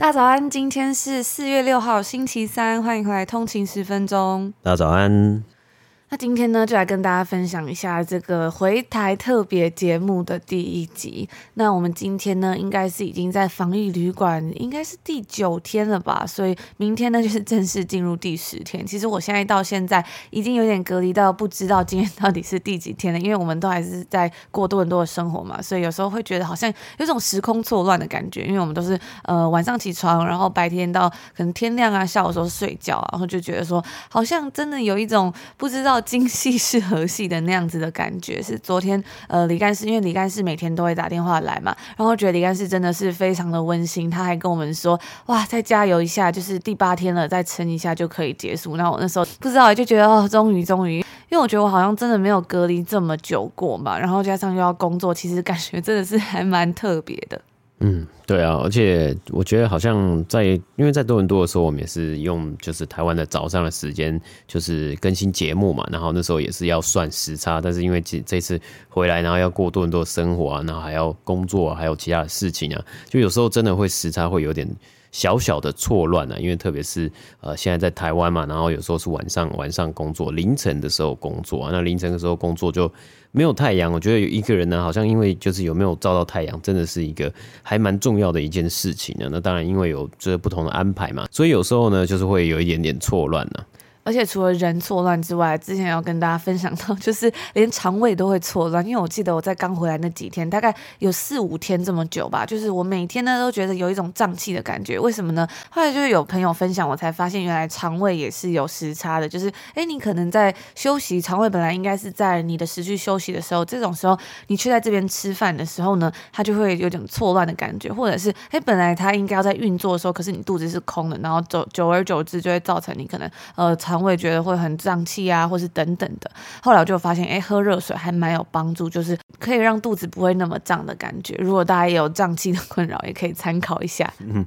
大早安，今天是四月六号，星期三，欢迎回来通勤十分钟。大早安。那今天呢，就来跟大家分享一下这个回台特别节目的第一集。那我们今天呢，应该是已经在防疫旅馆，应该是第九天了吧？所以明天呢，就是正式进入第十天。其实我现在到现在已经有点隔离到不知道今天到底是第几天了，因为我们都还是在过多很多的生活嘛，所以有时候会觉得好像有种时空错乱的感觉。因为我们都是呃晚上起床，然后白天到可能天亮啊，下午时候睡觉啊，然后就觉得说好像真的有一种不知道。精细是和细的那样子的感觉，是昨天呃李干事，因为李干事每天都会打电话来嘛，然后觉得李干事真的是非常的温馨，他还跟我们说哇再加油一下，就是第八天了，再撑一下就可以结束。那我那时候不知道就觉得哦终于终于，因为我觉得我好像真的没有隔离这么久过嘛，然后加上又要工作，其实感觉真的是还蛮特别的。嗯，对啊，而且我觉得好像在，因为在多伦多的时候，我们也是用就是台湾的早上的时间，就是更新节目嘛，然后那时候也是要算时差，但是因为这这次回来，然后要过多伦多的生活啊，然后还要工作啊，还有其他的事情啊，就有时候真的会时差会有点。小小的错乱啊，因为特别是呃现在在台湾嘛，然后有时候是晚上晚上工作，凌晨的时候工作啊，那凌晨的时候工作就没有太阳。我觉得有一个人呢，好像因为就是有没有照到太阳，真的是一个还蛮重要的一件事情呢。那当然因为有这不同的安排嘛，所以有时候呢就是会有一点点错乱呢。而且除了人错乱之外，之前要跟大家分享到，就是连肠胃都会错乱。因为我记得我在刚回来那几天，大概有四五天这么久吧，就是我每天呢都觉得有一种胀气的感觉。为什么呢？后来就是有朋友分享，我才发现原来肠胃也是有时差的。就是哎，你可能在休息，肠胃本来应该是在你的时区休息的时候，这种时候你却在这边吃饭的时候呢，它就会有点错乱的感觉，或者是哎，本来它应该要在运作的时候，可是你肚子是空的，然后久久而久之就会造成你可能呃肠。会觉得会很胀气啊，或是等等的。后来我就发现，哎，喝热水还蛮有帮助，就是可以让肚子不会那么胀的感觉。如果大家也有胀气的困扰，也可以参考一下。嗯，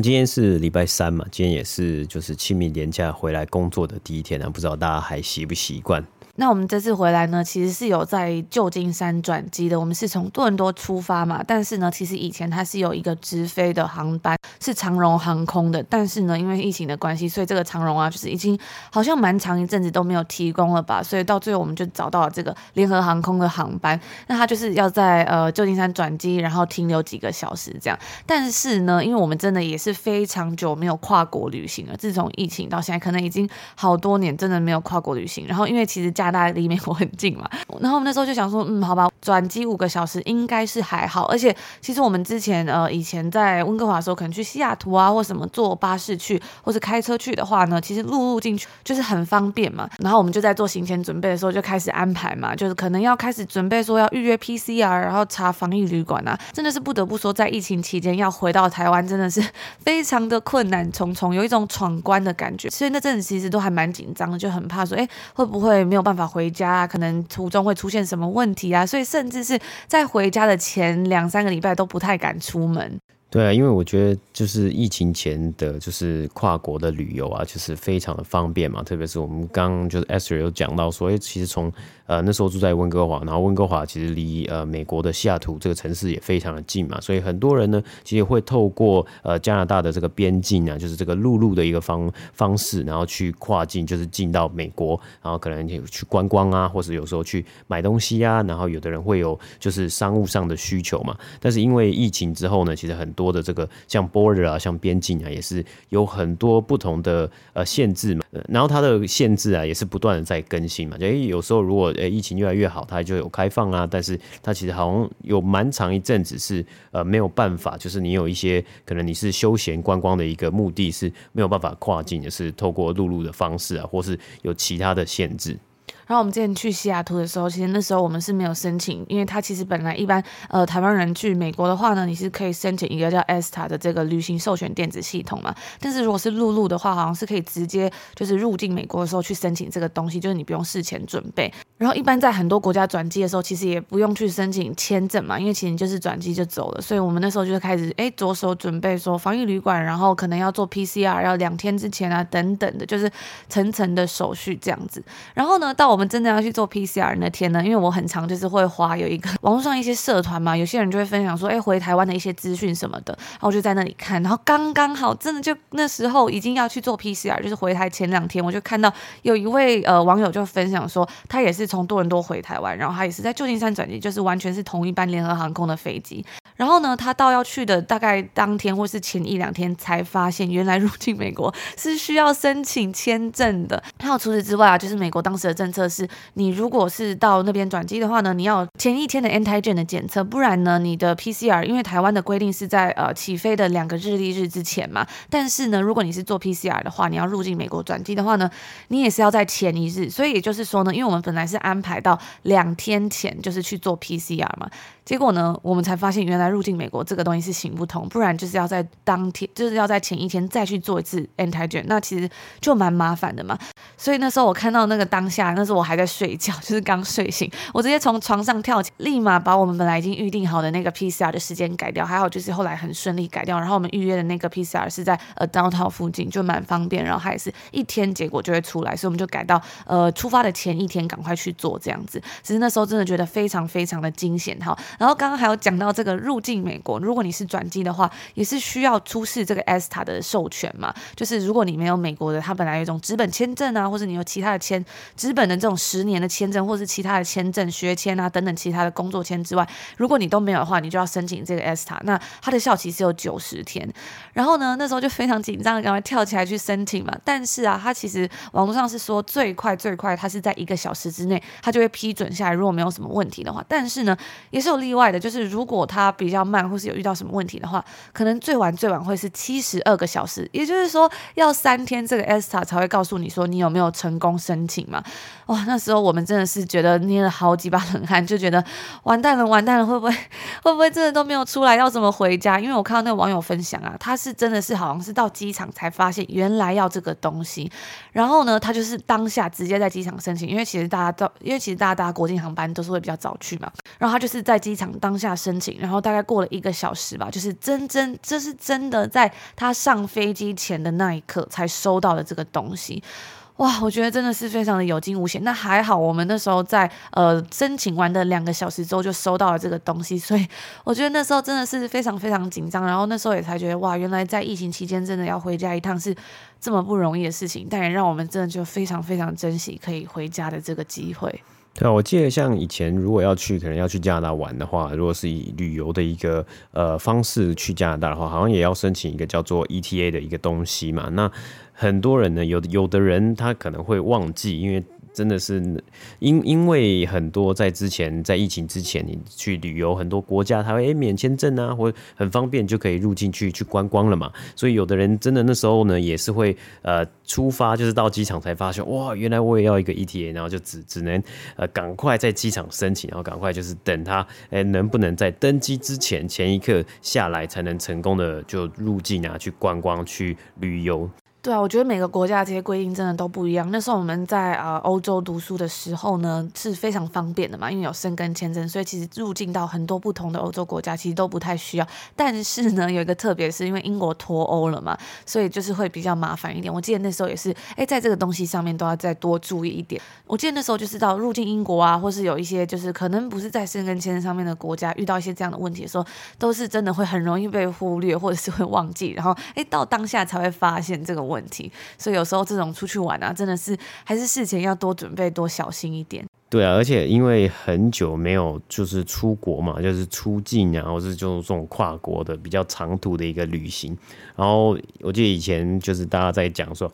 今天是礼拜三嘛，今天也是就是清明连假回来工作的第一天啊，不知道大家还习不习惯？那我们这次回来呢，其实是有在旧金山转机的。我们是从多伦多出发嘛，但是呢，其实以前它是有一个直飞的航班，是长荣航空的。但是呢，因为疫情的关系，所以这个长荣啊，就是已经好像蛮长一阵子都没有提供了吧。所以到最后，我们就找到了这个联合航空的航班。那它就是要在呃旧金山转机，然后停留几个小时这样。但是呢，因为我们真的也是非常久没有跨国旅行了，自从疫情到现在，可能已经好多年真的没有跨国旅行。然后因为其实加拿大离美国很近嘛，然后我们那时候就想说，嗯，好吧，转机五个小时应该是还好，而且其实我们之前呃以前在温哥华的时候，可能去西雅图啊或什么坐巴士去，或是开车去的话呢，其实陆路进去就是很方便嘛。然后我们就在做行前准备的时候就开始安排嘛，就是可能要开始准备说要预约 PCR，然后查防疫旅馆啊，真的是不得不说，在疫情期间要回到台湾真的是非常的困难重重，有一种闯关的感觉，所以那阵子其实都还蛮紧张的，就很怕说，哎，会不会没有办法回。家可能途中会出现什么问题啊，所以甚至是在回家的前两三个礼拜都不太敢出门。对啊，因为我觉得就是疫情前的，就是跨国的旅游啊，就是非常的方便嘛。特别是我们刚刚就是 Esther 有讲到说，哎，其实从呃那时候住在温哥华，然后温哥华其实离呃美国的西雅图这个城市也非常的近嘛，所以很多人呢其实会透过呃加拿大的这个边境啊，就是这个陆路的一个方方式，然后去跨境，就是进到美国，然后可能去观光啊，或者有时候去买东西啊，然后有的人会有就是商务上的需求嘛。但是因为疫情之后呢，其实很多的这个像 border 啊，像边境啊，也是有很多不同的呃限制嘛。然后它的限制啊，也是不断的在更新嘛。就有时候如果呃疫情越来越好，它就有开放啊。但是它其实好像有蛮长一阵子是呃没有办法，就是你有一些可能你是休闲观光的一个目的是没有办法跨境也，是透过陆路的方式啊，或是有其他的限制。然后我们之前去西雅图的时候，其实那时候我们是没有申请，因为它其实本来一般呃台湾人去美国的话呢，你是可以申请一个叫 ESTA 的这个旅行授权电子系统嘛。但是如果是陆路的话，好像是可以直接就是入境美国的时候去申请这个东西，就是你不用事前准备。然后一般在很多国家转机的时候，其实也不用去申请签证嘛，因为其实就是转机就走了。所以我们那时候就开始哎着手准备说防疫旅馆，然后可能要做 PCR，要两天之前啊等等的，就是层层的手续这样子。然后呢，到我我们真的要去做 PCR 那天呢，因为我很常就是会花有一个 网络上一些社团嘛，有些人就会分享说，哎，回台湾的一些资讯什么的，然后我就在那里看，然后刚刚好，真的就那时候已经要去做 PCR，就是回台前两天，我就看到有一位呃网友就分享说，他也是从多伦多回台湾，然后他也是在旧金山转机，就是完全是同一班联合航空的飞机。然后呢，他到要去的大概当天或是前一两天才发现，原来入境美国是需要申请签证的。还有除此之外啊，就是美国当时的政策是，你如果是到那边转机的话呢，你要前一天的 antigen 的检测，不然呢，你的 PCR，因为台湾的规定是在呃起飞的两个日历日之前嘛。但是呢，如果你是做 PCR 的话，你要入境美国转机的话呢，你也是要在前一日。所以也就是说呢，因为我们本来是安排到两天前就是去做 PCR 嘛。结果呢，我们才发现原来入境美国这个东西是行不通，不然就是要在当天，就是要在前一天再去做一次 antigen，那其实就蛮麻烦的嘛。所以那时候我看到那个当下，那我还在睡觉，就是刚睡醒，我直接从床上跳起，立马把我们本来已经预定好的那个 PCR 的时间改掉，还好就是后来很顺利改掉。然后我们预约的那个 PCR 是在呃 downtown 附近，就蛮方便，然后还是一天结果就会出来，所以我们就改到呃出发的前一天赶快去做这样子。其实那时候真的觉得非常非常的惊险哈。然后刚刚还有讲到这个入境美国，如果你是转机的话，也是需要出示这个 ESTA 的授权嘛。就是如果你没有美国的，它本来有一种资本签证啊，或者你有其他的签资本的这种十年的签证，或是其他的签证、学签啊等等其他的工作签之外，如果你都没有的话，你就要申请这个 ESTA。那它的效期是有九十天。然后呢，那时候就非常紧张，赶快跳起来去申请嘛。但是啊，它其实网络上是说最快最快，它是在一个小时之内，它就会批准下来。如果没有什么问题的话，但是呢，也是有例外的，就是。就是如果它比较慢，或是有遇到什么问题的话，可能最晚最晚会是七十二个小时，也就是说要三天这个 ESTA 才会告诉你说你有没有成功申请嘛。哇，那时候我们真的是觉得捏了好几把 冷汗，就觉得完蛋了，完蛋了，会不会会不会真的都没有出来，要怎么回家？因为我看到那个网友分享啊，他是真的是好像是到机场才发现原来要这个东西，然后呢，他就是当下直接在机场申请，因为其实大家都因为其实大家搭国际航班都是会比较早去嘛，然后他就是在机场当下。申请，然后大概过了一个小时吧，就是真真，这是真的，在他上飞机前的那一刻才收到的这个东西，哇，我觉得真的是非常的有惊无险。那还好，我们那时候在呃申请完的两个小时之后就收到了这个东西，所以我觉得那时候真的是非常非常紧张。然后那时候也才觉得，哇，原来在疫情期间真的要回家一趟是这么不容易的事情，但也让我们真的就非常非常珍惜可以回家的这个机会。对啊，我记得像以前如果要去，可能要去加拿大玩的话，如果是以旅游的一个呃方式去加拿大的话，好像也要申请一个叫做 ETA 的一个东西嘛。那很多人呢，有有的人他可能会忘记，因为。真的是因因为很多在之前在疫情之前，你去旅游很多国家，他会诶免签证啊，或很方便就可以入境去去观光了嘛。所以有的人真的那时候呢，也是会呃出发，就是到机场才发现哇，原来我也要一个 ETA，然后就只只能呃赶快在机场申请，然后赶快就是等他诶能不能在登机之前前一刻下来，才能成功的就入境啊，去观光去旅游。对啊，我觉得每个国家这些规定真的都不一样。那时候我们在呃欧洲读书的时候呢，是非常方便的嘛，因为有申根签证，所以其实入境到很多不同的欧洲国家其实都不太需要。但是呢，有一个特别是因为英国脱欧了嘛，所以就是会比较麻烦一点。我记得那时候也是，哎，在这个东西上面都要再多注意一点。我记得那时候就是到入境英国啊，或是有一些就是可能不是在申根签证上面的国家，遇到一些这样的问题的时候，都是真的会很容易被忽略，或者是会忘记，然后哎到当下才会发现这个问题，所以有时候这种出去玩啊，真的是还是事前要多准备、多小心一点。对啊，而且因为很久没有就是出国嘛，就是出境然后是就这种跨国的比较长途的一个旅行。然后我记得以前就是大家在讲说，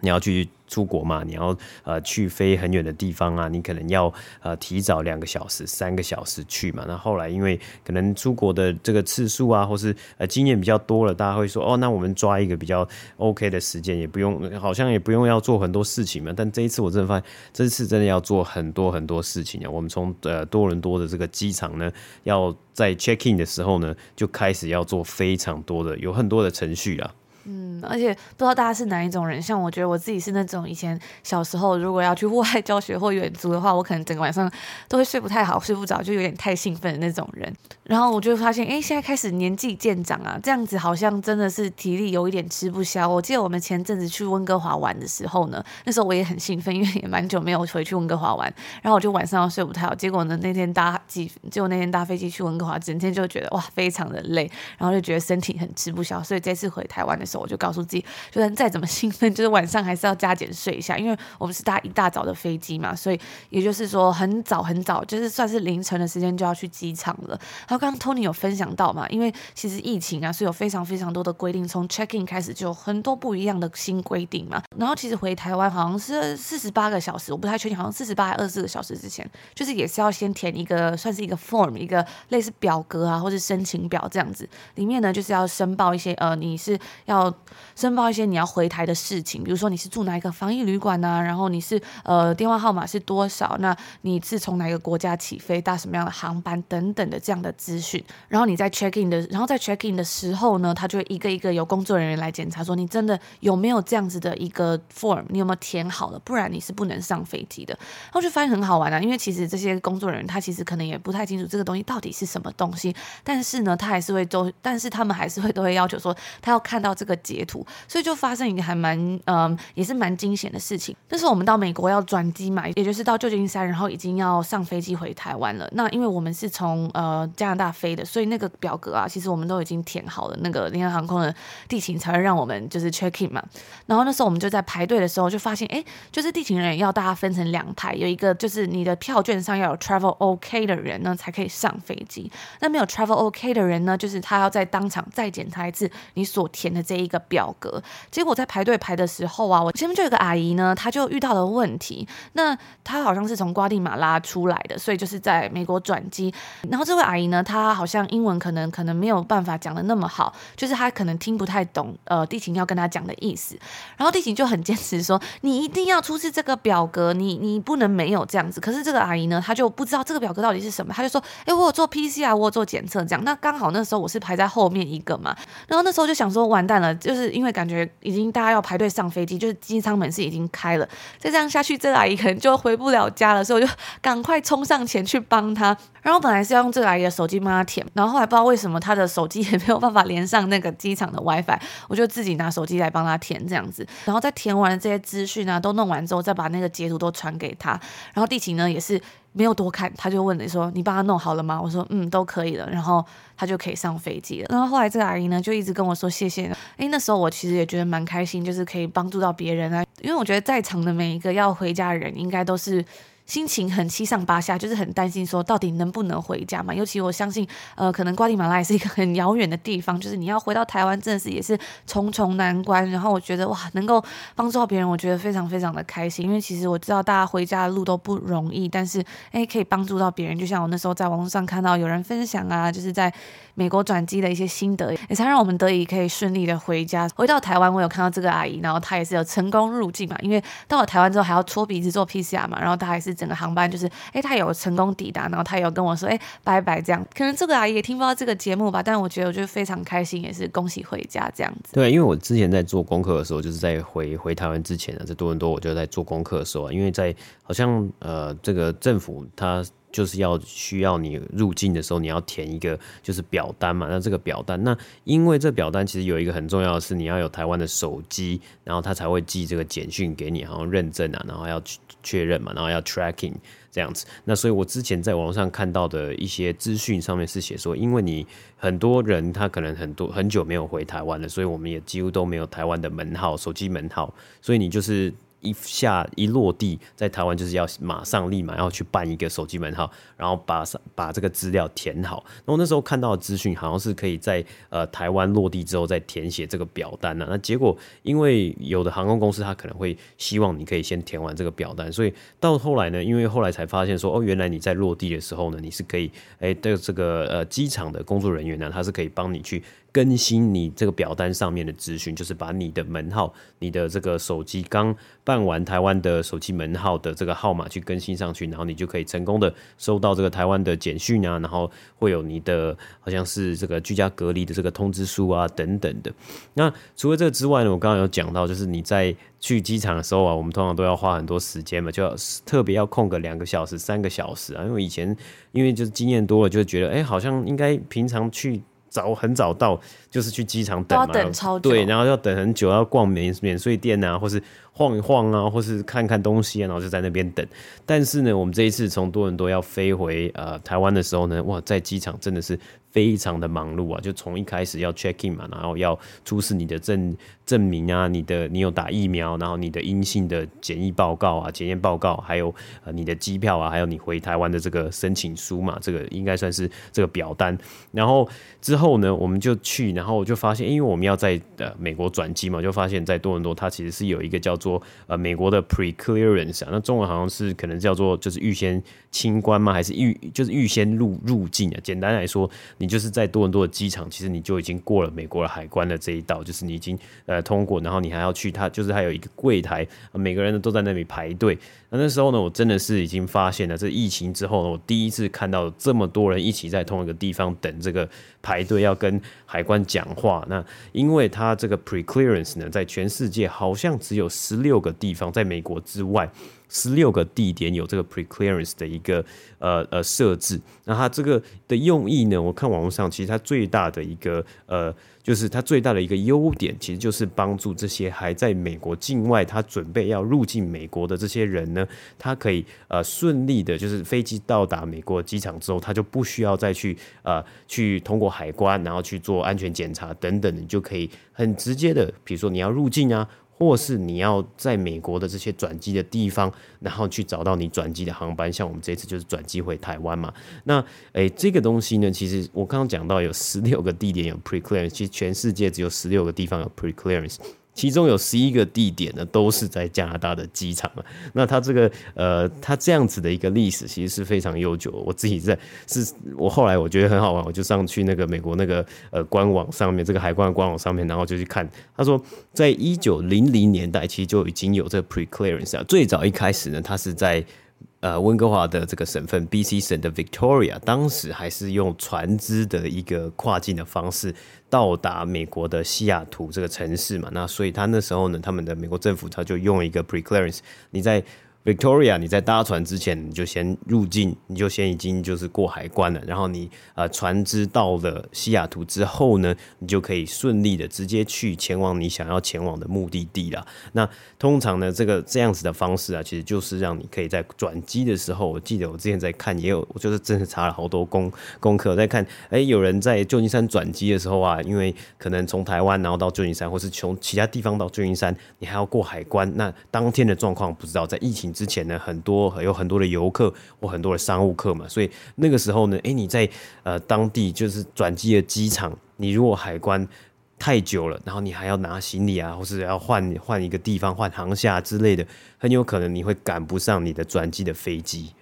你要去出国嘛，你要呃去飞很远的地方啊，你可能要呃提早两个小时、三个小时去嘛。那后来因为可能出国的这个次数啊，或是呃经验比较多了，大家会说哦，那我们抓一个比较 OK 的时间，也不用好像也不用要做很多事情嘛。但这一次我真的发现，这次真的要做很多很多事情啊。我们从呃多伦多的这个机场呢，要在 check in 的时候呢，就开始要做非常多的，有很多的程序啊。嗯，而且不知道大家是哪一种人，像我觉得我自己是那种以前小时候如果要去户外 教学或远足的话，我可能整个晚上都会睡不太好，睡不着，就有点太兴奋的那种人。然后我就发现，哎，现在开始年纪渐长啊，这样子好像真的是体力有一点吃不消。我记得我们前阵子去温哥华玩的时候呢，那时候我也很兴奋，因为也蛮久没有回去温哥华玩，然后我就晚上要睡不太好。结果呢，那天搭机，结果那天搭飞机去温哥华，整天就觉得哇，非常的累，然后就觉得身体很吃不消。所以这次回台湾的时候，我就告诉自己，就算再怎么兴奋，就是晚上还是要加减睡一下，因为我们是搭一大早的飞机嘛，所以也就是说很早很早，就是算是凌晨的时间就要去机场了。然后刚刚 Tony 有分享到嘛，因为其实疫情啊是有非常非常多的规定，从 check in 开始就有很多不一样的新规定嘛。然后其实回台湾好像是四十八个小时，我不太确定，好像四十八还二十四个小时之前，就是也是要先填一个算是一个 form，一个类似表格啊，或是申请表这样子，里面呢就是要申报一些呃你是要。申报一些你要回台的事情，比如说你是住哪一个防疫旅馆呐，然后你是呃电话号码是多少，那你是从哪个国家起飞，搭什么样的航班等等的这样的资讯。然后你在 check in 的，然后在 check in 的时候呢，他就会一个一个由工作人员来检查，说你真的有没有这样子的一个 form，你有没有填好了，不然你是不能上飞机的。然后就发现很好玩啊，因为其实这些工作人员他其实可能也不太清楚这个东西到底是什么东西，但是呢，他还是会都，但是他们还是会都会要求说他要看到这个截图。所以就发生一个还蛮嗯，也是蛮惊险的事情。那时候我们到美国要转机嘛，也就是到旧金山，然后已经要上飞机回台湾了。那因为我们是从呃加拿大飞的，所以那个表格啊，其实我们都已经填好了。那个联合航空的地勤才会让我们就是 check in 嘛。然后那时候我们就在排队的时候，就发现哎，就是地勤人员要大家分成两排，有一个就是你的票券上要有 travel OK 的人呢，才可以上飞机。那没有 travel OK 的人呢，就是他要在当场再检查一次你所填的这一一个表格。结果在排队排的时候啊，我前面就有个阿姨呢，她就遇到了问题。那她好像是从瓜地马拉出来的，所以就是在美国转机。然后这位阿姨呢，她好像英文可能可能没有办法讲的那么好，就是她可能听不太懂呃地勤要跟她讲的意思。然后地勤就很坚持说，你一定要出示这个表格，你你不能没有这样子。可是这个阿姨呢，她就不知道这个表格到底是什么，她就说，哎，我有做 PCR，我有做检测这样。那刚好那时候我是排在后面一个嘛，然后那时候就想说，完蛋了，就是因为感觉。已经大家要排队上飞机，就是机舱门是已经开了，再这样下去，这个阿姨可能就回不了家了，所以我就赶快冲上前去帮她。然后本来是要用这个阿姨的手机帮她填，然后后来不知道为什么她的手机也没有办法连上那个机场的 WiFi，我就自己拿手机来帮她填这样子。然后在填完这些资讯啊，都弄完之后，再把那个截图都传给她。然后地勤呢也是。没有多看，他就问你说：“你帮他弄好了吗？”我说：“嗯，都可以了。”然后他就可以上飞机了。然后后来这个阿姨呢，就一直跟我说谢谢。诶，那时候我其实也觉得蛮开心，就是可以帮助到别人啊。因为我觉得在场的每一个要回家的人，应该都是。心情很七上八下，就是很担心说到底能不能回家嘛。尤其我相信，呃，可能瓜地马拉也是一个很遥远的地方，就是你要回到台湾，真的是也是重重难关。然后我觉得哇，能够帮助到别人，我觉得非常非常的开心。因为其实我知道大家回家的路都不容易，但是诶，可以帮助到别人。就像我那时候在网络上看到有人分享啊，就是在美国转机的一些心得，也才让我们得以可以顺利的回家。回到台湾，我有看到这个阿姨，然后她也是有成功入境嘛。因为到了台湾之后还要搓鼻子做 PCR 嘛，然后她还是。整个航班就是，哎，她有成功抵达，然后她有跟我说，哎，拜拜，这样。可能这个阿姨也听不到这个节目吧，但我觉得我就非常开心，也是恭喜回家这样子。对，因为我之前在做功课的时候，就是在回回台湾之前呢，在多伦多，我就在做功课的时候啊，因为在好像呃，这个政府他。就是要需要你入境的时候，你要填一个就是表单嘛。那这个表单，那因为这表单其实有一个很重要的是，你要有台湾的手机，然后他才会寄这个简讯给你，好像认证啊，然后要确认嘛，然后要 tracking 这样子。那所以我之前在网上看到的一些资讯上面是写说，因为你很多人他可能很多很久没有回台湾了，所以我们也几乎都没有台湾的门号，手机门号，所以你就是。一下一落地在台湾，就是要马上立马要去办一个手机门号，然后把把这个资料填好。然后那时候看到的资讯好像是可以在呃台湾落地之后再填写这个表单呢、那结果因为有的航空公司他可能会希望你可以先填完这个表单，所以到后来呢，因为后来才发现说哦，原来你在落地的时候呢，你是可以哎对这个呃机场的工作人员呢，他是可以帮你去。更新你这个表单上面的资讯，就是把你的门号、你的这个手机刚办完台湾的手机门号的这个号码去更新上去，然后你就可以成功的收到这个台湾的简讯啊，然后会有你的好像是这个居家隔离的这个通知书啊等等的。那除了这个之外呢，我刚刚有讲到，就是你在去机场的时候啊，我们通常都要花很多时间嘛，就要特别要空个两个小时、三个小时啊，因为以前因为就是经验多了，就觉得哎、好像应该平常去。早很早到，就是去机场等嘛，等超久，对，然后要等很久，要逛免免税店啊，或是晃一晃啊，或是看看东西啊，然后就在那边等。但是呢，我们这一次从多伦多要飞回呃台湾的时候呢，哇，在机场真的是。非常的忙碌啊，就从一开始要 check in 嘛，然后要出示你的证证明啊，你的你有打疫苗，然后你的阴性的检疫报告啊，检验报告，还有呃你的机票啊，还有你回台湾的这个申请书嘛，这个应该算是这个表单。然后之后呢，我们就去，然后我就发现，因为我们要在呃美国转机嘛，就发现在多伦多它其实是有一个叫做呃美国的 pre-clearance 啊，那中文好像是可能叫做就是预先清关吗？还是预就是预先入入境啊？简单来说。你就是在多伦多的机场，其实你就已经过了美国的海关的这一道，就是你已经呃通过，然后你还要去它，就是还有一个柜台，每个人呢都在那里排队。那那时候呢，我真的是已经发现了，这疫情之后呢，我第一次看到这么多人一起在同一个地方等这个排队要跟海关讲话。那因为它这个 pre-clearance 呢，在全世界好像只有十十六个地方，在美国之外。十六个地点有这个 pre-clearance 的一个呃呃设置，那它这个的用意呢？我看网络上其实它最大的一个呃，就是它最大的一个优点，其实就是帮助这些还在美国境外，他准备要入境美国的这些人呢，他可以呃顺利的，就是飞机到达美国机场之后，他就不需要再去呃去通过海关，然后去做安全检查等等，你就可以很直接的，比如说你要入境啊。或是你要在美国的这些转机的地方，然后去找到你转机的航班，像我们这次就是转机回台湾嘛。那诶、这个东西呢，其实我刚刚讲到有十六个地点有 pre-clearance，其实全世界只有十六个地方有 pre-clearance。其中有十一个地点呢，都是在加拿大的机场啊。那它这个呃，它这样子的一个历史，其实是非常悠久。我自己在 是，我后来我觉得很好玩，我就上去那个美国那个呃官网上面，这个海关的官网上面，然后就去看。他说，在一九零零年代，其实就已经有这个 pre-clearance 啊。最早一开始呢，它是在。呃，温哥华的这个省份，BC 省的 Victoria，当时还是用船只的一个跨境的方式到达美国的西雅图这个城市嘛，那所以他那时候呢，他们的美国政府他就用一个 pre-clearance，你在。Victoria，你在搭船之前，你就先入境，你就先已经就是过海关了。然后你呃船只到了西雅图之后呢，你就可以顺利的直接去前往你想要前往的目的地了。那通常呢，这个这样子的方式啊，其实就是让你可以在转机的时候，我记得我之前在看，也有我就是真的查了好多功功课，在看，哎、有人在旧金山转机的时候啊，因为可能从台湾然后到旧金山，或是从其他地方到旧金山，你还要过海关，那当天的状况不知道，在疫情。之前呢，很多有很多的游客或很多的商务客嘛，所以那个时候呢，诶，你在呃当地就是转机的机场，你如果海关太久了，然后你还要拿行李啊，或是要换换一个地方换航厦之类的，很有可能你会赶不上你的转机的飞机。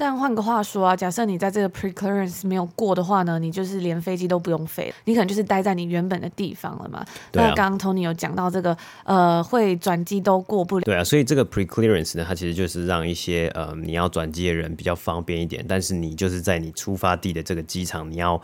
但换个话说啊，假设你在这个 pre-clearance 没有过的话呢，你就是连飞机都不用飞，你可能就是待在你原本的地方了嘛。对啊。那刚刚 Tony 有讲到这个，呃，会转机都过不了。对啊，所以这个 pre-clearance 呢，它其实就是让一些呃你要转机的人比较方便一点，但是你就是在你出发地的这个机场，你要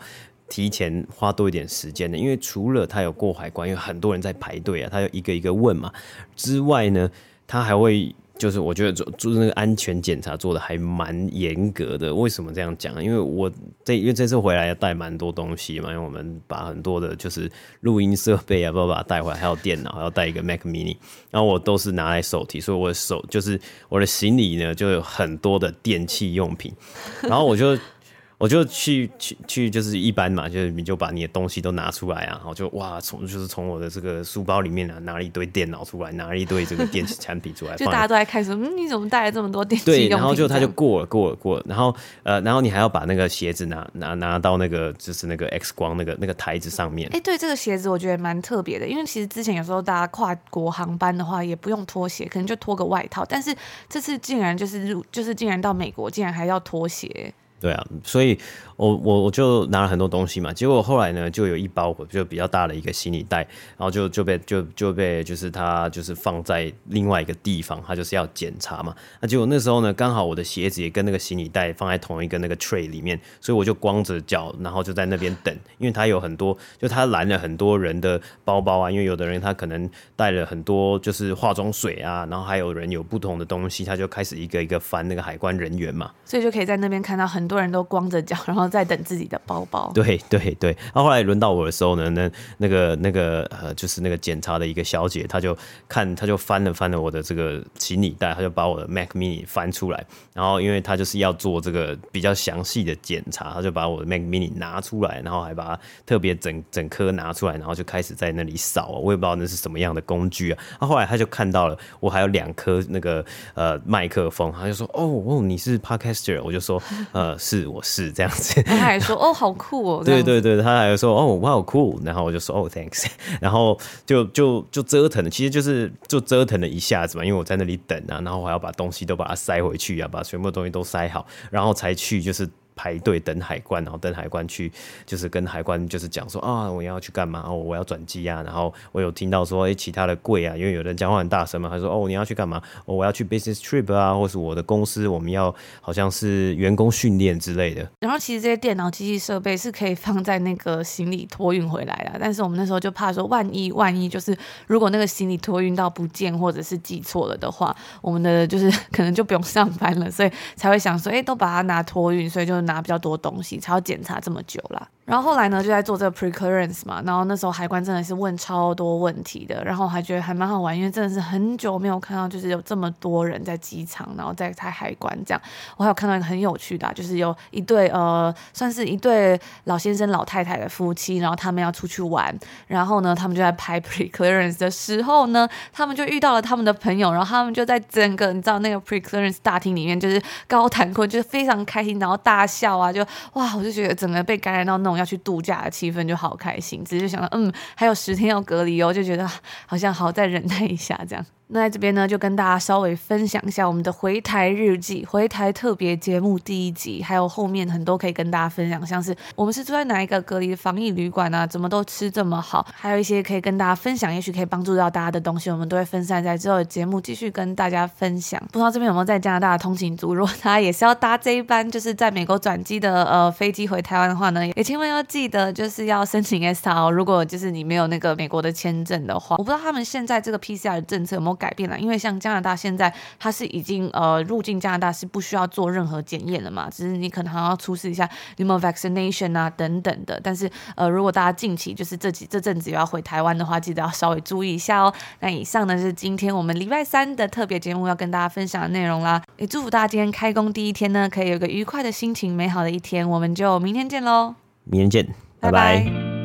提前花多一点时间的，因为除了他有过海关，因为很多人在排队啊，他要一个一个问嘛，之外呢，他还会。就是我觉得做做那个安全检查做的还蛮严格的。为什么这样讲？因为我这因为这次回来要带蛮多东西嘛，因为我们把很多的就是录音设备啊，包括把它带回来，还有电脑，还要带一个 Mac Mini，然后我都是拿来手提，所以我的手就是我的行李呢就有很多的电器用品，然后我就。我就去去去，就是一般嘛，就是你就把你的东西都拿出来啊，然后就哇，从就是从我的这个书包里面啊，拿了一堆电脑出来，拿了一堆这个电子产品出来，就大家都在看说，嗯，你怎么带了这么多电器？对，然后就他就过了过了过了，然后呃，然后你还要把那个鞋子拿拿拿到那个就是那个 X 光那个那个台子上面。哎、欸，对，这个鞋子我觉得蛮特别的，因为其实之前有时候大家跨国航班的话也不用脱鞋，可能就脱个外套，但是这次竟然就是入就是竟然到美国竟然还要脱鞋。对啊，所以。我我我就拿了很多东西嘛，结果后来呢，就有一包就比较大的一个行李袋，然后就就被就就被就是他就是放在另外一个地方，他就是要检查嘛。那结果那时候呢，刚好我的鞋子也跟那个行李袋放在同一个那个 tray 里面，所以我就光着脚，然后就在那边等，因为他有很多，就他拦了很多人的包包啊，因为有的人他可能带了很多就是化妆水啊，然后还有人有不同的东西，他就开始一个一个翻那个海关人员嘛，所以就可以在那边看到很多人都光着脚，然后。在等自己的包包。对对对，然后后来轮到我的时候呢，那那个那个呃，就是那个检查的一个小姐，她就看，她就翻了翻了我的这个行李袋，她就把我的 Mac Mini 翻出来，然后因为她就是要做这个比较详细的检查，她就把我的 Mac Mini 拿出来，然后还把它特别整整颗拿出来，然后就开始在那里扫，我也不知道那是什么样的工具啊。然后后来她就看到了我还有两颗那个呃麦克风，她就说：“哦哦，你是 Podcaster？” 我就说：“呃，是，我是这样子。”他还说：“ 哦，好酷哦！”对对对，他还说：“哦，哇，好酷！”然后我就说：“哦，thanks。”然后就就就折腾了，其实就是就折腾了一下子嘛，因为我在那里等啊，然后还要把东西都把它塞回去啊，把全部东西都塞好，然后才去就是。排队等海关，然后等海关去，就是跟海关就是讲说啊，我要去干嘛？哦，我要转机啊。然后我有听到说，哎，其他的柜啊，因为有人讲话很大声嘛，他说哦，你要去干嘛？哦，我要去 business trip 啊，或是我的公司我们要好像是员工训练之类的。然后其实这些电脑机器设备是可以放在那个行李托运回来的，但是我们那时候就怕说，万一万一就是如果那个行李托运到不见或者是寄错了的话，我们的就是 可能就不用上班了，所以才会想说，哎，都把它拿托运，所以就。拿比较多东西，才要检查这么久啦。然后后来呢，就在做这个 pre-clearance 嘛。然后那时候海关真的是问超多问题的，然后还觉得还蛮好玩，因为真的是很久没有看到，就是有这么多人在机场，然后在开海关这样。我还有看到一个很有趣的，就是有一对呃，算是一对老先生老太太的夫妻，然后他们要出去玩，然后呢，他们就在拍 pre-clearance 的时候呢，他们就遇到了他们的朋友，然后他们就在整个你知道那个 pre-clearance 大厅里面就是高谈阔，就是非常开心，然后大笑啊，就哇，我就觉得整个被感染到那种。要去度假的气氛就好开心，只是想到嗯，还有十天要隔离哦，就觉得好像好再忍耐一下这样。那在这边呢，就跟大家稍微分享一下我们的回台日记、回台特别节目第一集，还有后面很多可以跟大家分享，像是我们是住在哪一个隔离防疫旅馆啊，怎么都吃这么好，还有一些可以跟大家分享，也许可以帮助到大家的东西，我们都会分散在之后的节目继续跟大家分享。不知道这边有没有在加拿大的通勤族，如果大家也是要搭这一班就是在美国转机的呃飞机回台湾的话呢，也千万要记得就是要申请 ESTA 哦。如果就是你没有那个美国的签证的话，我不知道他们现在这个 PCR 的政策有没有改变了，因为像加拿大现在它是已经呃入境加拿大是不需要做任何检验了嘛，只是你可能还要出示一下有没有 vaccination 啊等等的。但是呃如果大家近期就是这几这阵子要回台湾的话，记得要稍微注意一下哦。那以上呢是今天我们礼拜三的特别节目要跟大家分享的内容啦，也祝福大家今天开工第一天呢可以有个愉快的心情，美好的一天。我们就明天见喽，明天见，拜拜。拜拜。